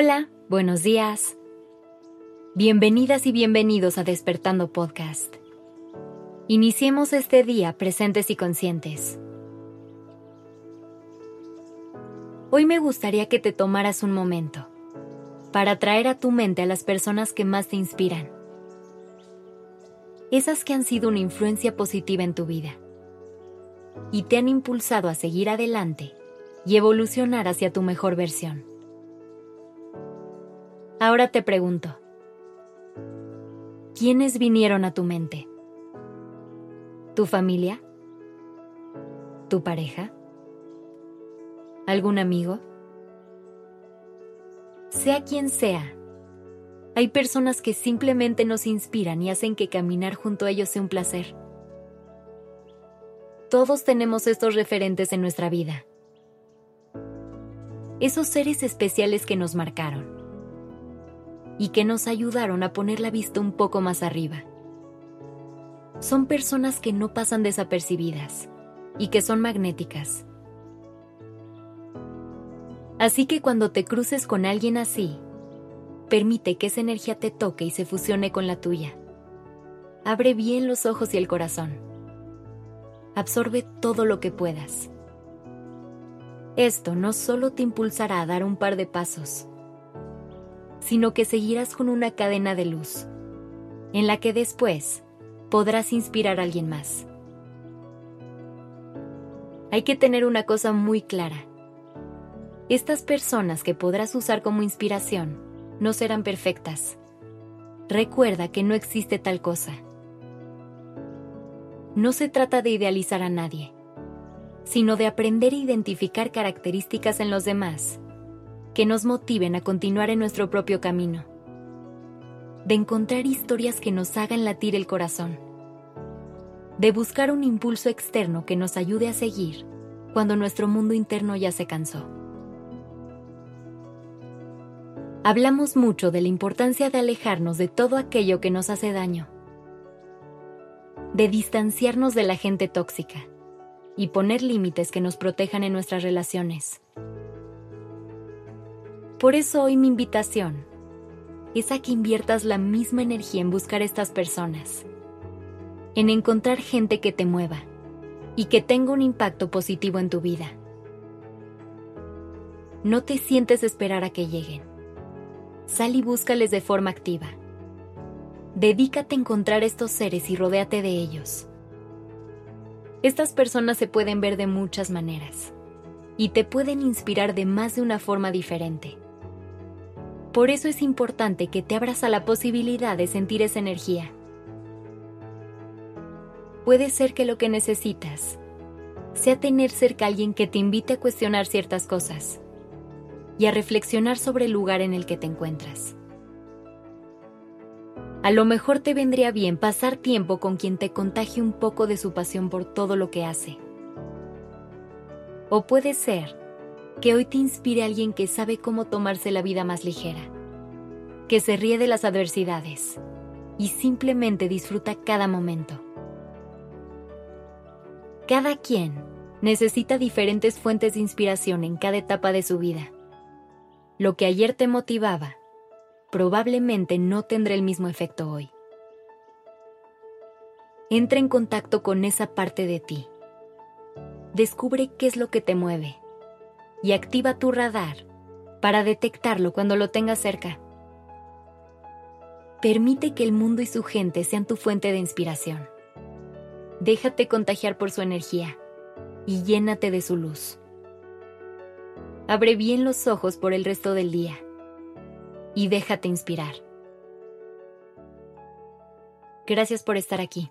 Hola, buenos días. Bienvenidas y bienvenidos a Despertando Podcast. Iniciemos este día presentes y conscientes. Hoy me gustaría que te tomaras un momento para traer a tu mente a las personas que más te inspiran. Esas que han sido una influencia positiva en tu vida y te han impulsado a seguir adelante y evolucionar hacia tu mejor versión. Ahora te pregunto, ¿quiénes vinieron a tu mente? ¿Tu familia? ¿Tu pareja? ¿Algún amigo? Sea quien sea, hay personas que simplemente nos inspiran y hacen que caminar junto a ellos sea un placer. Todos tenemos estos referentes en nuestra vida. Esos seres especiales que nos marcaron y que nos ayudaron a poner la vista un poco más arriba. Son personas que no pasan desapercibidas y que son magnéticas. Así que cuando te cruces con alguien así, permite que esa energía te toque y se fusione con la tuya. Abre bien los ojos y el corazón. Absorbe todo lo que puedas. Esto no solo te impulsará a dar un par de pasos, sino que seguirás con una cadena de luz, en la que después podrás inspirar a alguien más. Hay que tener una cosa muy clara. Estas personas que podrás usar como inspiración no serán perfectas. Recuerda que no existe tal cosa. No se trata de idealizar a nadie, sino de aprender a identificar características en los demás que nos motiven a continuar en nuestro propio camino, de encontrar historias que nos hagan latir el corazón, de buscar un impulso externo que nos ayude a seguir cuando nuestro mundo interno ya se cansó. Hablamos mucho de la importancia de alejarnos de todo aquello que nos hace daño, de distanciarnos de la gente tóxica y poner límites que nos protejan en nuestras relaciones. Por eso hoy mi invitación es a que inviertas la misma energía en buscar estas personas, en encontrar gente que te mueva y que tenga un impacto positivo en tu vida. No te sientes esperar a que lleguen. Sal y búscales de forma activa. Dedícate a encontrar estos seres y rodéate de ellos. Estas personas se pueden ver de muchas maneras y te pueden inspirar de más de una forma diferente. Por eso es importante que te abras a la posibilidad de sentir esa energía. Puede ser que lo que necesitas sea tener cerca a alguien que te invite a cuestionar ciertas cosas y a reflexionar sobre el lugar en el que te encuentras. A lo mejor te vendría bien pasar tiempo con quien te contagie un poco de su pasión por todo lo que hace. O puede ser que hoy te inspire alguien que sabe cómo tomarse la vida más ligera, que se ríe de las adversidades y simplemente disfruta cada momento. Cada quien necesita diferentes fuentes de inspiración en cada etapa de su vida. Lo que ayer te motivaba probablemente no tendrá el mismo efecto hoy. Entra en contacto con esa parte de ti. Descubre qué es lo que te mueve y activa tu radar para detectarlo cuando lo tengas cerca. Permite que el mundo y su gente sean tu fuente de inspiración. Déjate contagiar por su energía y llénate de su luz. Abre bien los ojos por el resto del día y déjate inspirar. Gracias por estar aquí.